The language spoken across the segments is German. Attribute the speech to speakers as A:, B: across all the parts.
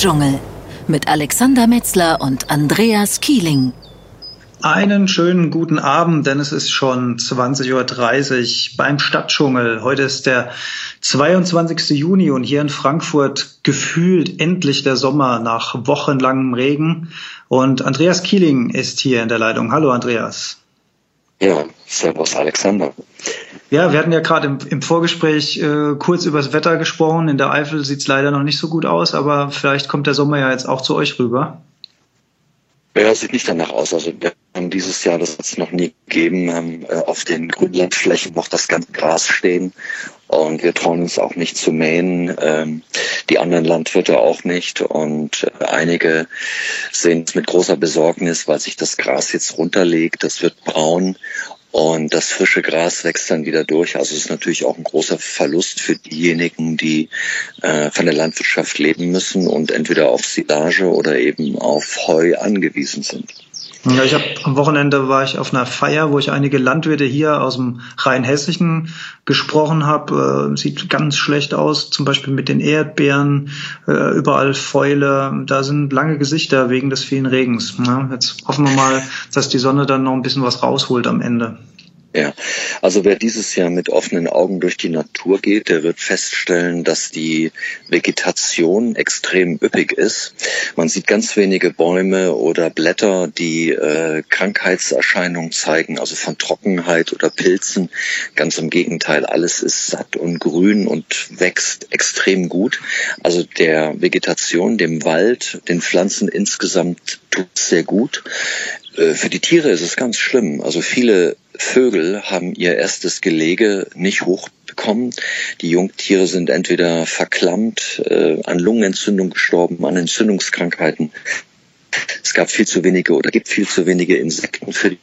A: Stadtdschungel mit Alexander Metzler und Andreas Kieling.
B: Einen schönen guten Abend, denn es ist schon 20.30 Uhr beim Stadtdschungel. Heute ist der 22. Juni und hier in Frankfurt gefühlt endlich der Sommer nach wochenlangem Regen. Und Andreas Kieling ist hier in der Leitung. Hallo Andreas.
C: Ja, servus Alexander.
B: Ja, wir hatten ja gerade im, im, Vorgespräch äh, kurz über das Wetter gesprochen. In der Eifel sieht's leider noch nicht so gut aus, aber vielleicht kommt der Sommer ja jetzt auch zu euch rüber.
C: Ja, sieht nicht danach aus. Also wir haben dieses Jahr, das hat es noch nie gegeben, haben äh, auf den Grünlandflächen noch das ganze Gras stehen. Und wir trauen uns auch nicht zu mähen, ähm, die anderen Landwirte auch nicht. Und äh, einige sehen es mit großer Besorgnis, weil sich das Gras jetzt runterlegt, das wird braun. Und das frische Gras wächst dann wieder durch. Also es ist natürlich auch ein großer Verlust für diejenigen, die äh, von der Landwirtschaft leben müssen und entweder auf Silage oder eben auf Heu angewiesen sind.
B: Ja, ich habe am Wochenende war ich auf einer Feier, wo ich einige Landwirte hier aus dem Rheinhessischen gesprochen habe. Äh, sieht ganz schlecht aus, zum Beispiel mit den Erdbeeren, äh, überall Fäule. Da sind lange Gesichter wegen des vielen Regens. Ja, jetzt hoffen wir mal, dass die Sonne dann noch ein bisschen was rausholt am Ende.
C: Ja, also wer dieses Jahr mit offenen Augen durch die Natur geht, der wird feststellen, dass die Vegetation extrem üppig ist. Man sieht ganz wenige Bäume oder Blätter, die äh, Krankheitserscheinungen zeigen, also von Trockenheit oder Pilzen. Ganz im Gegenteil, alles ist satt und grün und wächst extrem gut. Also der Vegetation, dem Wald, den Pflanzen insgesamt tut sehr gut. Äh, für die Tiere ist es ganz schlimm. Also viele Vögel haben ihr erstes Gelege nicht hochbekommen. Die Jungtiere sind entweder verklammt, äh, an Lungenentzündung gestorben, an Entzündungskrankheiten. Es gab viel zu wenige oder gibt viel zu wenige Insekten für die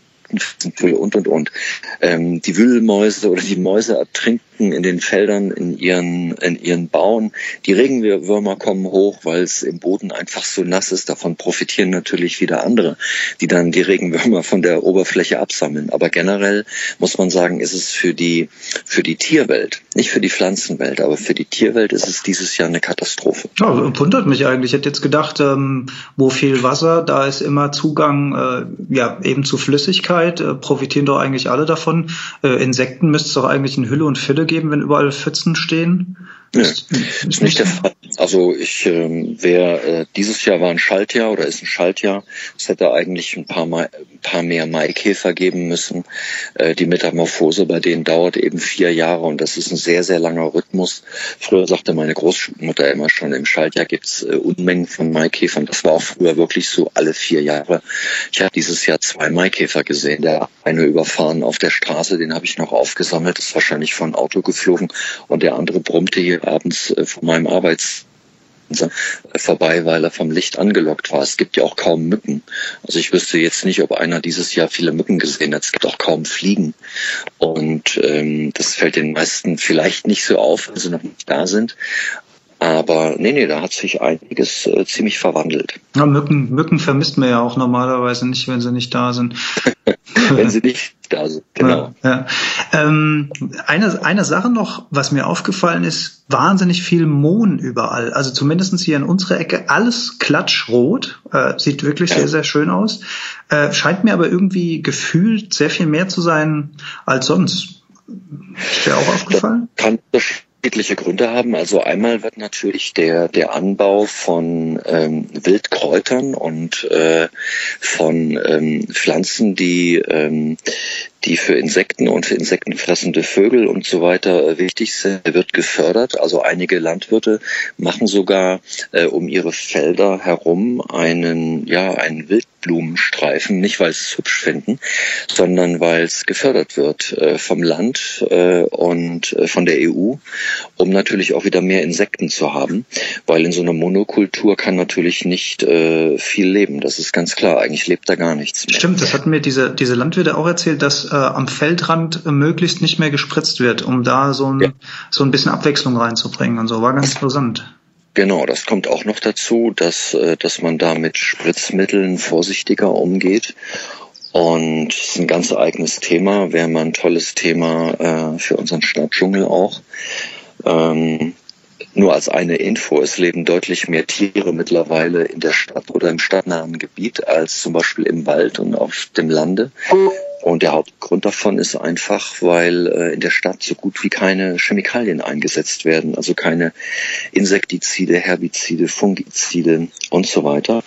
C: und und und. Ähm, die Wühlmäuse oder die Mäuse ertrinken in den Feldern, in ihren, in ihren Bauen. Die Regenwürmer kommen hoch, weil es im Boden einfach so nass ist. Davon profitieren natürlich wieder andere, die dann die Regenwürmer von der Oberfläche absammeln. Aber generell muss man sagen, ist es für die, für die Tierwelt, nicht für die Pflanzenwelt, aber für die Tierwelt ist es dieses Jahr eine Katastrophe.
B: Ja, wundert mich eigentlich. Ich hätte jetzt gedacht, ähm, wo viel Wasser, da ist immer Zugang, äh, ja, eben zu Flüssigkeit äh, profitieren doch eigentlich alle davon. Äh, Insekten müsste es doch eigentlich in Hülle und Fülle geben, wenn überall Pfützen stehen.
C: Ja, ist, nicht der Fall. Also ich ähm, wäre äh, dieses Jahr war ein Schaltjahr oder ist ein Schaltjahr. Es hätte eigentlich ein paar, Mai, ein paar mehr Maikäfer geben müssen. Äh, die Metamorphose bei denen dauert eben vier Jahre und das ist ein sehr, sehr langer Rhythmus. Früher sagte meine Großmutter immer schon, im Schaltjahr gibt's äh, Unmengen von Maikäfern. Das war auch früher wirklich so alle vier Jahre. Ich habe dieses Jahr zwei Maikäfer gesehen. Der eine überfahren auf der Straße, den habe ich noch aufgesammelt, ist wahrscheinlich von Auto geflogen und der andere brummte hier abends äh, von meinem Arbeits vorbei, weil er vom Licht angelockt war. Es gibt ja auch kaum Mücken. Also ich wüsste jetzt nicht, ob einer dieses Jahr viele Mücken gesehen hat. Es gibt auch kaum Fliegen. Und ähm, das fällt den meisten vielleicht nicht so auf, wenn sie noch nicht da sind. Aber nee, nee, da hat sich einiges äh, ziemlich verwandelt.
B: Ja, Mücken, Mücken vermisst man ja auch normalerweise nicht, wenn sie nicht da sind.
C: wenn sie nicht da sind, genau.
B: Ja, ja. Ähm, eine, eine Sache noch, was mir aufgefallen ist, wahnsinnig viel Mohn überall. Also zumindestens hier in unserer Ecke alles klatschrot. Äh, sieht wirklich ja. sehr, sehr schön aus. Äh, scheint mir aber irgendwie gefühlt sehr viel mehr zu sein als sonst. Ist dir auch aufgefallen?
C: Kann das unterschiedliche Gründe haben. Also einmal wird natürlich der, der Anbau von ähm, Wildkräutern und äh, von ähm, Pflanzen, die ähm, die für Insekten und für insektenfressende Vögel und so weiter äh, wichtig sind, wird gefördert. Also einige Landwirte machen sogar äh, um ihre Felder herum einen, ja, einen Wildblumenstreifen, nicht weil sie es hübsch finden, sondern weil es gefördert wird äh, vom Land äh, und äh, von der EU, um natürlich auch wieder mehr Insekten zu haben, weil in so einer Monokultur kann natürlich nicht äh, viel leben. Das ist ganz klar. Eigentlich lebt da gar nichts
B: mehr. Stimmt, das hatten mir diese, diese Landwirte auch erzählt, dass äh, am Feldrand äh, möglichst nicht mehr gespritzt wird, um da so ein, ja. so ein bisschen Abwechslung reinzubringen und so. War ganz interessant.
C: Genau, das kommt auch noch dazu, dass, äh, dass man da mit Spritzmitteln vorsichtiger umgeht. Und es ist ein ganz eigenes Thema, wäre mal ein tolles Thema äh, für unseren Stadtdschungel auch. Ähm, nur als eine Info, es leben deutlich mehr Tiere mittlerweile in der Stadt oder im stadtnahen Gebiet als zum Beispiel im Wald und auf dem Lande. Und der Hauptgrund davon ist einfach, weil äh, in der Stadt so gut wie keine Chemikalien eingesetzt werden, also keine Insektizide, Herbizide, Fungizide und so weiter.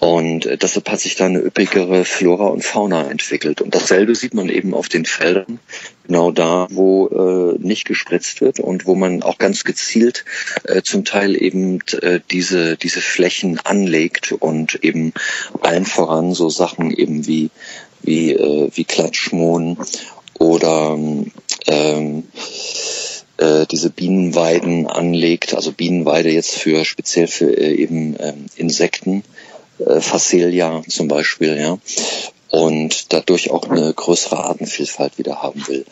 C: Und äh, deshalb hat sich da eine üppigere Flora und Fauna entwickelt. Und dasselbe sieht man eben auf den Feldern, genau da, wo äh, nicht gespritzt wird und wo man auch ganz gezielt äh, zum Teil eben äh, diese, diese Flächen anlegt und eben allen voran so Sachen eben wie, wie, äh, wie Klatschmohn oder ähm, äh, diese Bienenweiden anlegt, also Bienenweide jetzt für speziell für äh, eben ähm, Insekten äh, Facelia zum Beispiel, ja, und dadurch auch eine größere Artenvielfalt wieder haben will.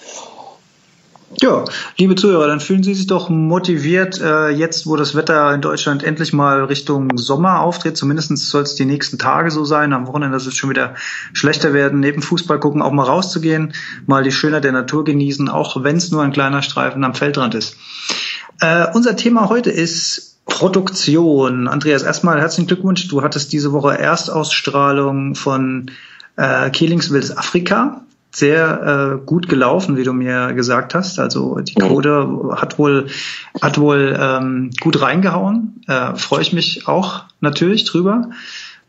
B: Ja, liebe Zuhörer, dann fühlen Sie sich doch motiviert, äh, jetzt wo das Wetter in Deutschland endlich mal Richtung Sommer auftritt. Zumindest soll es die nächsten Tage so sein. Am Wochenende soll es schon wieder schlechter werden. Neben Fußball gucken, auch mal rauszugehen, mal die Schönheit der Natur genießen, auch wenn es nur ein kleiner Streifen am Feldrand ist. Äh, unser Thema heute ist Produktion. Andreas, erstmal herzlichen Glückwunsch. Du hattest diese Woche Erstausstrahlung von äh, Kehlings Afrika. Sehr äh, gut gelaufen, wie du mir gesagt hast. Also die Code hat wohl hat wohl ähm, gut reingehauen. Äh, Freue ich mich auch natürlich drüber.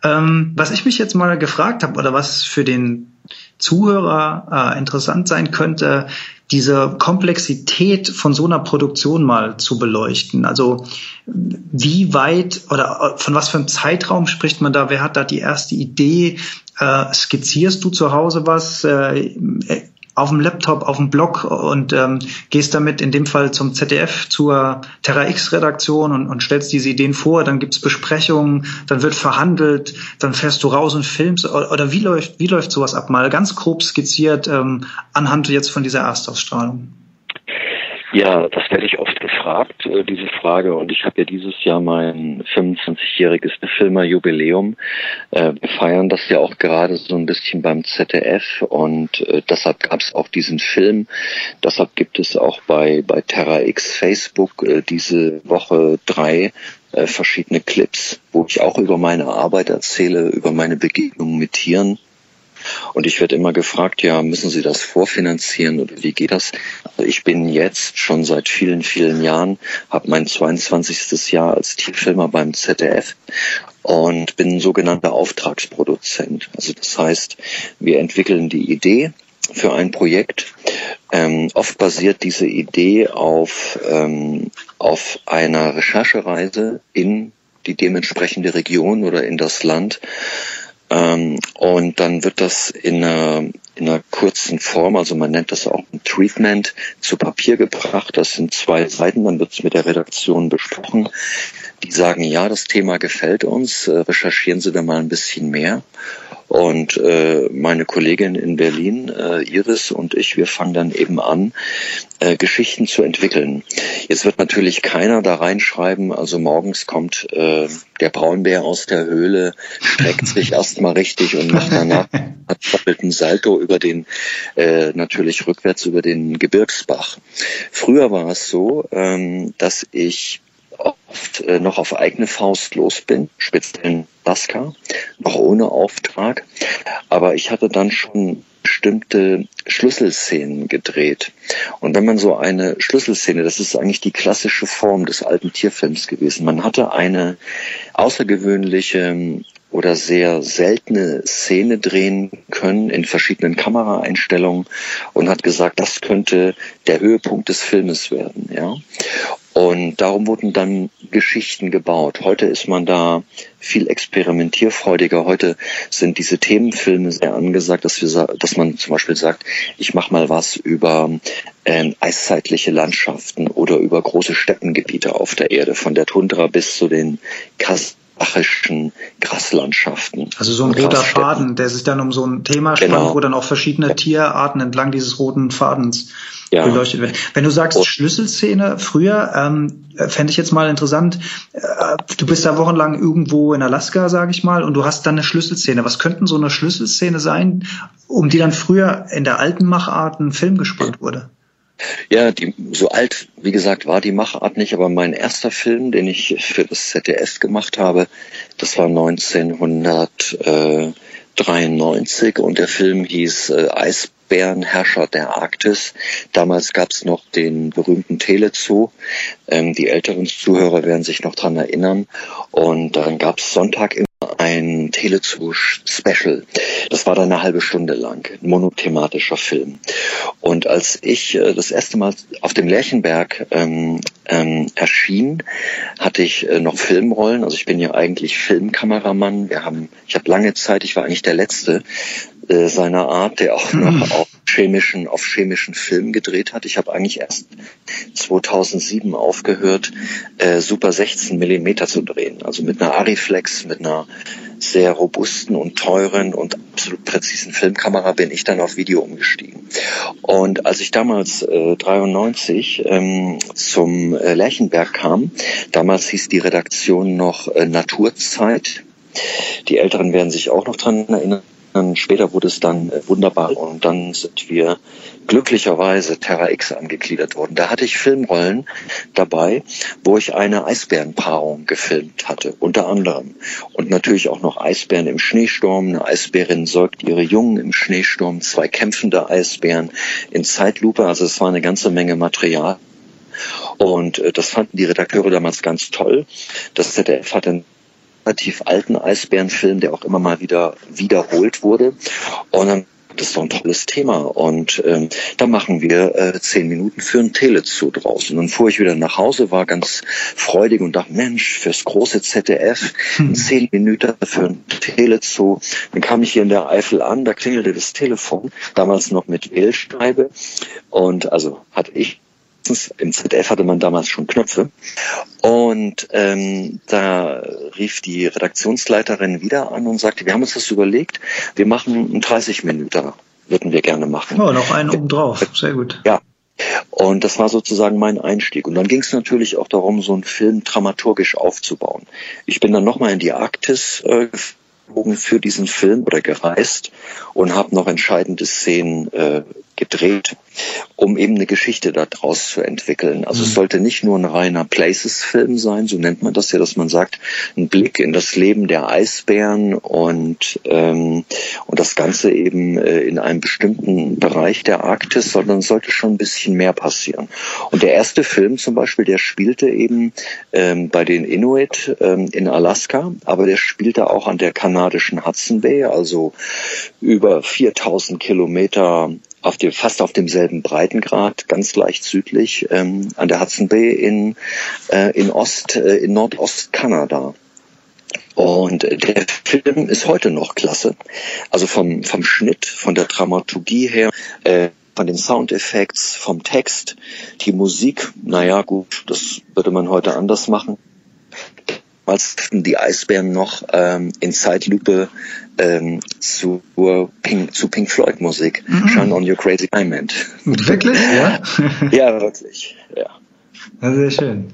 B: Ähm, was ich mich jetzt mal gefragt habe oder was für den Zuhörer äh, interessant sein könnte, diese Komplexität von so einer Produktion mal zu beleuchten. Also wie weit oder von was für einem Zeitraum spricht man da? Wer hat da die erste Idee? Äh, skizzierst du zu Hause was? Äh, auf dem Laptop, auf dem Blog und ähm, gehst damit in dem Fall zum ZDF, zur Terra X-Redaktion und, und stellst diese Ideen vor, dann gibt's Besprechungen, dann wird verhandelt, dann fährst du raus und filmst oder, wie läuft, wie läuft sowas ab? Mal ganz grob skizziert ähm, anhand jetzt von dieser Erstausstrahlung.
C: Ja, das werde ich oft gefragt, äh, diese Frage. Und ich habe ja dieses Jahr mein 25-jähriges Filmer-Jubiläum. Äh, wir feiern das ja auch gerade so ein bisschen beim ZDF und äh, deshalb gab es auch diesen Film. Deshalb gibt es auch bei, bei Terra X Facebook diese Woche drei verschiedene Clips, wo ich auch über meine Arbeit erzähle, über meine Begegnungen mit Tieren und ich werde immer gefragt, ja, müssen Sie das vorfinanzieren oder wie geht das? Also ich bin jetzt schon seit vielen, vielen Jahren, habe mein 22. Jahr als Tierfilmer beim ZDF und bin ein sogenannter Auftragsproduzent. Also das heißt, wir entwickeln die Idee für ein Projekt. Ähm, oft basiert diese Idee auf, ähm, auf einer Recherchereise in die dementsprechende Region oder in das Land ähm, und dann wird das in einer, in einer kurzen Form, also man nennt das auch ein Treatment, zu Papier gebracht. Das sind zwei Seiten, dann wird es mit der Redaktion besprochen. Die sagen, ja, das Thema gefällt uns, äh, recherchieren Sie da mal ein bisschen mehr. Und äh, meine Kollegin in Berlin, äh, Iris und ich, wir fangen dann eben an, äh, Geschichten zu entwickeln. Jetzt wird natürlich keiner da reinschreiben, also morgens kommt äh, der Braunbär aus der Höhle, streckt sich erstmal richtig und macht danach einen Salto über den, äh, natürlich rückwärts über den Gebirgsbach. Früher war es so, ähm, dass ich oft äh, noch auf eigene Faust los bin, speziell in Alaska, noch ohne Auftrag. Aber ich hatte dann schon bestimmte Schlüsselszenen gedreht. Und wenn man so eine Schlüsselszene, das ist eigentlich die klassische Form des alten Tierfilms gewesen. Man hatte eine außergewöhnliche oder sehr seltene Szene drehen können in verschiedenen Kameraeinstellungen und hat gesagt, das könnte der Höhepunkt des Filmes werden, ja. Und darum wurden dann Geschichten gebaut. Heute ist man da viel experimentierfreudiger. Heute sind diese Themenfilme sehr angesagt, dass, wir, dass man zum Beispiel sagt, ich mache mal was über äh, eiszeitliche Landschaften oder über große Steppengebiete auf der Erde, von der Tundra bis zu den Kas kasachischen Graslandschaften.
B: Also so ein roter Faden, der sich dann um so ein Thema spannt, genau. wo dann auch verschiedene Tierarten entlang dieses roten Fadens ja. beleuchtet werden. Wenn du sagst oh. Schlüsselszene früher, ähm, fände ich jetzt mal interessant, äh, du bist da wochenlang irgendwo in Alaska, sage ich mal, und du hast dann eine Schlüsselszene. Was könnten so eine Schlüsselszene sein, um die dann früher in der alten Machart ein Film gespannt wurde?
C: Ja, die, so alt, wie gesagt, war die Machart nicht, aber mein erster Film, den ich für das ZDF gemacht habe, das war 1993 und der Film hieß äh, Eisbärenherrscher der Arktis. Damals gab es noch den berühmten Telezoo. Ähm, die älteren Zuhörer werden sich noch dran erinnern. Und dann gab es Sonntag im ein Telezoo-Special. Das war dann eine halbe Stunde lang, ein monothematischer Film. Und als ich äh, das erste Mal auf dem Lerchenberg ähm, ähm, erschien, hatte ich äh, noch Filmrollen. Also ich bin ja eigentlich Filmkameramann. Wir haben, ich habe lange Zeit, ich war eigentlich der Letzte äh, seiner Art, der auch noch mhm. auf chemischen, auf chemischen Film gedreht hat. Ich habe eigentlich erst 2007 aufgehört, äh, Super 16 Millimeter zu drehen. Also mit einer Ariflex, mit einer sehr robusten und teuren und absolut präzisen Filmkamera bin ich dann auf Video umgestiegen. Und als ich damals äh, 93 ähm, zum äh, Lerchenberg kam, damals hieß die Redaktion noch äh, Naturzeit. Die Älteren werden sich auch noch dran erinnern. Später wurde es dann äh, wunderbar und dann sind wir glücklicherweise Terra X angegliedert worden. Da hatte ich Filmrollen dabei, wo ich eine Eisbärenpaarung gefilmt hatte, unter anderem. Und natürlich auch noch Eisbären im Schneesturm. Eine Eisbärin säugt ihre Jungen im Schneesturm, zwei kämpfende Eisbären in Zeitlupe. Also es war eine ganze Menge Material. Und äh, das fanden die Redakteure damals ganz toll. Das ZDF hat dann relativ alten Eisbärenfilm, der auch immer mal wieder wiederholt wurde. Und dann das ist doch ein tolles Thema. Und ähm, da machen wir äh, zehn Minuten für ein Telezoo draus. Und dann fuhr ich wieder nach Hause, war ganz freudig und dachte, Mensch, fürs große ZDF, hm. zehn Minuten für ein Telezoo. Dann kam ich hier in der Eifel an, da klingelte das Telefon, damals noch mit Wählscheibe. Und also hatte ich im ZDF hatte man damals schon Knöpfe. Und ähm, da rief die Redaktionsleiterin wieder an und sagte, wir haben uns das überlegt, wir machen einen 30 Minuten, würden wir gerne machen.
B: Oh, noch einen obendrauf, sehr gut.
C: Ja. Und das war sozusagen mein Einstieg. Und dann ging es natürlich auch darum, so einen Film dramaturgisch aufzubauen. Ich bin dann nochmal in die Arktis äh, für diesen Film oder gereist und habe noch entscheidende Szenen äh, gedreht, um eben eine Geschichte daraus zu entwickeln. Also mhm. es sollte nicht nur ein reiner Places-Film sein, so nennt man das ja, dass man sagt, ein Blick in das Leben der Eisbären und, ähm, und das Ganze eben äh, in einem bestimmten Bereich der Arktis, sondern es sollte schon ein bisschen mehr passieren. Und der erste Film zum Beispiel, der spielte eben ähm, bei den Inuit ähm, in Alaska, aber der spielte auch an der kanadischen Hudson Bay, also über 4000 Kilometer auf dem, fast auf demselben Breitengrad, ganz leicht südlich ähm, an der Hudson Bay in, äh, in Ost, äh, in Nordost-Kanada. Und der Film ist heute noch klasse. Also vom, vom Schnitt, von der Dramaturgie her, äh, von den Soundeffekts, vom Text, die Musik, naja gut, das würde man heute anders machen als die Eisbären noch ähm, in Zeitlupe ähm, zu, Pink, zu Pink Floyd Musik. Mhm. Shine on Your Crazy Diamond.
B: Wirklich? Ja?
C: ja, wirklich. Ja.
B: ja. Sehr schön.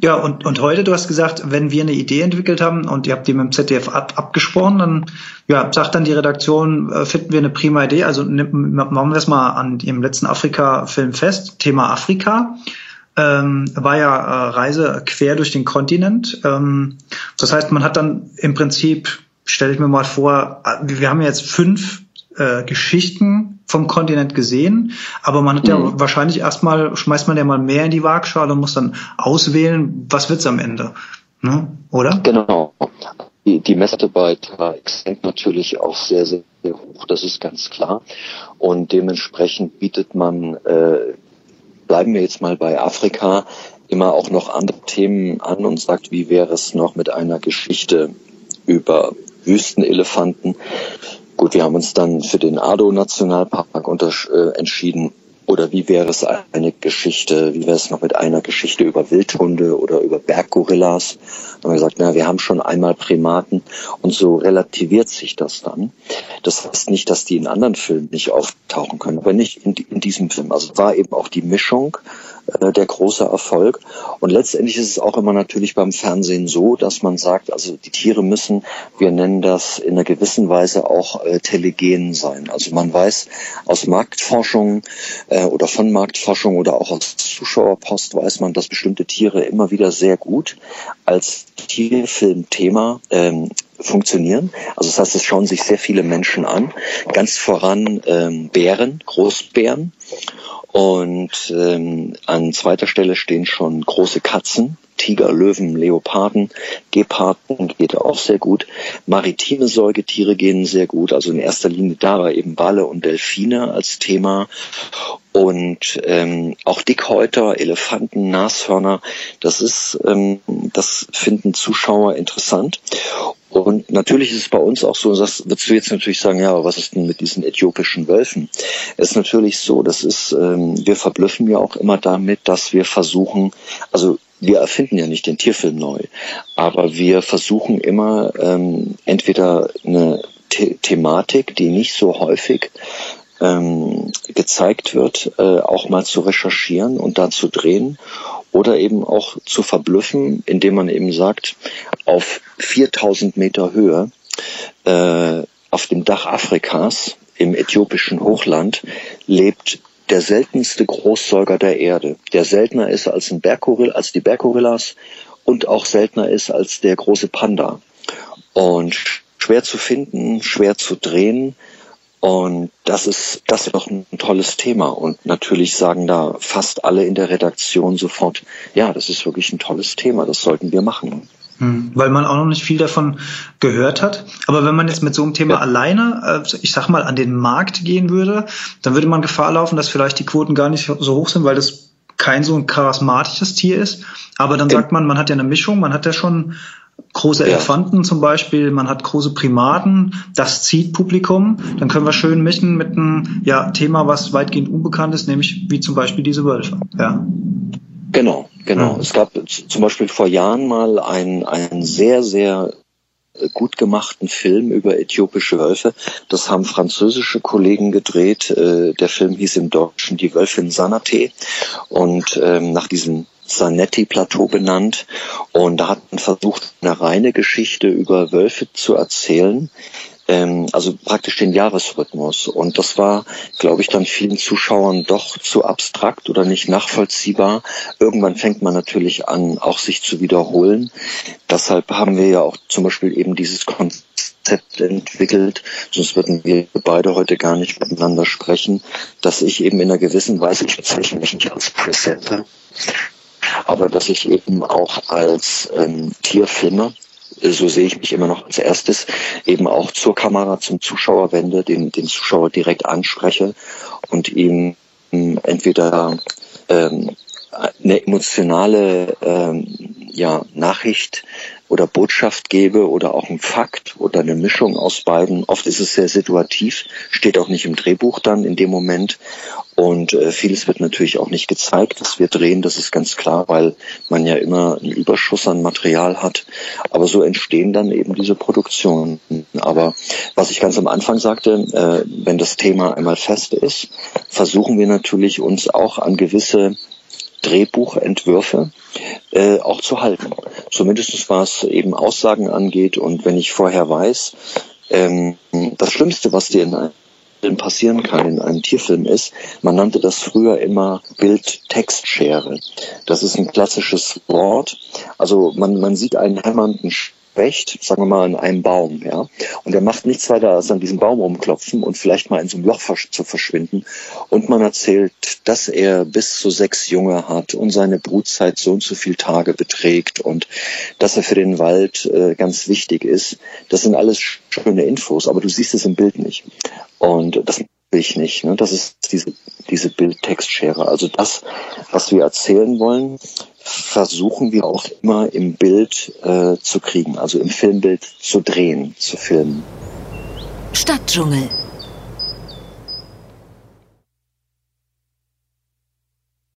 B: Ja, und, und heute, du hast gesagt, wenn wir eine Idee entwickelt haben und ihr habt die mit dem ZDF ab, abgesprochen, dann ja, sagt dann die Redaktion, äh, finden wir eine prima Idee. Also machen wir es mal an dem letzten Afrika-Film fest, Thema Afrika ähm, war ja äh, Reise quer durch den Kontinent. Ähm, das heißt, man hat dann im Prinzip, stelle ich mir mal vor, äh, wir haben jetzt fünf äh, Geschichten vom Kontinent gesehen, aber man hat mhm. ja wahrscheinlich erstmal, schmeißt man ja mal mehr in die Waagschale und muss dann auswählen, was wird's am Ende. Ne? Oder?
C: Genau. Die, die Messlatte bei TX hängt natürlich auch sehr, sehr hoch, das ist ganz klar. Und dementsprechend bietet man äh, bleiben wir jetzt mal bei Afrika, immer auch noch andere Themen an und sagt, wie wäre es noch mit einer Geschichte über Wüstenelefanten. Gut, wir haben uns dann für den Ado-Nationalpark äh, entschieden. Oder wie wäre es eine Geschichte, wie wäre es noch mit einer Geschichte über Wildhunde oder über Berggorillas? Dann haben wir gesagt, na, wir haben schon einmal Primaten und so relativiert sich das dann. Das heißt nicht, dass die in anderen Filmen nicht auftauchen können, aber nicht in, in diesem Film. Also war eben auch die Mischung äh, der große Erfolg. Und letztendlich ist es auch immer natürlich beim Fernsehen so, dass man sagt, also die Tiere müssen, wir nennen das in einer gewissen Weise auch äh, telegen sein. Also man weiß aus Marktforschung, äh, oder von Marktforschung oder auch aus Zuschauerpost weiß man, dass bestimmte Tiere immer wieder sehr gut als Tierfilmthema ähm, funktionieren. Also das heißt, es schauen sich sehr viele Menschen an. Ganz voran ähm, Bären, Großbären. Und ähm, an zweiter Stelle stehen schon große Katzen, Tiger, Löwen, Leoparden, Geparden geht auch sehr gut. Maritime Säugetiere gehen sehr gut. Also in erster Linie da war eben Wale und Delfine als Thema. Und ähm, auch Dickhäuter, Elefanten, Nashörner, das ist, ähm, das finden Zuschauer interessant. Und natürlich ist es bei uns auch so, das würdest du jetzt natürlich sagen, ja, was ist denn mit diesen äthiopischen Wölfen? Es ist natürlich so, das ist, ähm, wir verblüffen ja auch immer damit, dass wir versuchen, also wir erfinden ja nicht den Tierfilm neu, aber wir versuchen immer ähm, entweder eine The Thematik, die nicht so häufig ähm, gezeigt wird, äh, auch mal zu recherchieren und da zu drehen oder eben auch zu verblüffen, indem man eben sagt, auf 4000 Meter Höhe äh, auf dem Dach Afrikas im äthiopischen Hochland lebt der seltenste Großsäuger der Erde, der seltener ist als, ein Berggorilla, als die Berggorillas und auch seltener ist als der große Panda. Und schwer zu finden, schwer zu drehen. Und das ist, das ist doch ein tolles Thema. Und natürlich sagen da fast alle in der Redaktion sofort, ja, das ist wirklich ein tolles Thema, das sollten wir machen.
B: Hm, weil man auch noch nicht viel davon gehört hat. Aber wenn man jetzt mit so einem Thema ja. alleine, äh, ich sag mal, an den Markt gehen würde, dann würde man Gefahr laufen, dass vielleicht die Quoten gar nicht so hoch sind, weil das kein so ein charismatisches Tier ist. Aber dann sagt man, man hat ja eine Mischung, man hat ja schon große Elefanten zum Beispiel, man hat große Primaten, das zieht Publikum. Dann können wir schön mischen mit einem ja, Thema, was weitgehend unbekannt ist, nämlich wie zum Beispiel diese Wölfe. Ja.
C: Genau, genau. Ja. Es gab zum Beispiel vor Jahren mal einen, einen sehr, sehr gut gemachten Film über äthiopische Wölfe. Das haben französische Kollegen gedreht. Äh, der Film hieß im Deutschen Die Wölfin Sanate und ähm, nach diesem Sanetti-Plateau benannt. Und da hat man versucht, eine reine Geschichte über Wölfe zu erzählen, ähm, also praktisch den Jahresrhythmus. Und das war, glaube ich, dann vielen Zuschauern doch zu abstrakt oder nicht nachvollziehbar. Irgendwann fängt man natürlich an, auch sich zu wiederholen. Deshalb haben wir ja auch zum Beispiel eben dieses Konzept entwickelt, sonst würden wir beide heute gar nicht miteinander sprechen, dass ich eben in einer gewissen Weise, ich bezeichne mich nicht als Presenter, aber dass ich eben auch als ähm, Tierfilmer so sehe ich mich immer noch als erstes, eben auch zur Kamera, zum Zuschauer wende, den, den Zuschauer direkt anspreche und ihm entweder ähm, eine emotionale ähm, ja, Nachricht oder Botschaft gebe oder auch ein Fakt oder eine Mischung aus beiden. Oft ist es sehr situativ, steht auch nicht im Drehbuch dann in dem Moment. Und äh, vieles wird natürlich auch nicht gezeigt, dass wir drehen, das ist ganz klar, weil man ja immer einen Überschuss an Material hat. Aber so entstehen dann eben diese Produktionen. Aber was ich ganz am Anfang sagte, äh, wenn das Thema einmal fest ist, versuchen wir natürlich uns auch an gewisse Drehbuchentwürfe äh, auch zu halten. Zumindest was eben Aussagen angeht und wenn ich vorher weiß, ähm, das Schlimmste, was dir in einem passieren kann in einem Tierfilm ist, man nannte das früher immer Bild-Text-Schere. Das ist ein klassisches Wort. Also man, man sieht einen hämmernden Specht, sagen wir mal, in einem Baum, ja. Und er macht nichts weiter, als an diesem Baum rumklopfen und vielleicht mal in so einem Loch zu verschwinden. Und man erzählt, dass er bis zu sechs Junge hat und seine Brutzeit so und so viel Tage beträgt und dass er für den Wald äh, ganz wichtig ist. Das sind alles schöne Infos, aber du siehst es im Bild nicht. Und das ich nicht. Ne? Das ist diese, diese Bild-Text-Schere. Also das, was wir erzählen wollen, versuchen wir auch immer im Bild äh, zu kriegen, also im Filmbild zu drehen, zu filmen.
A: Stadtdschungel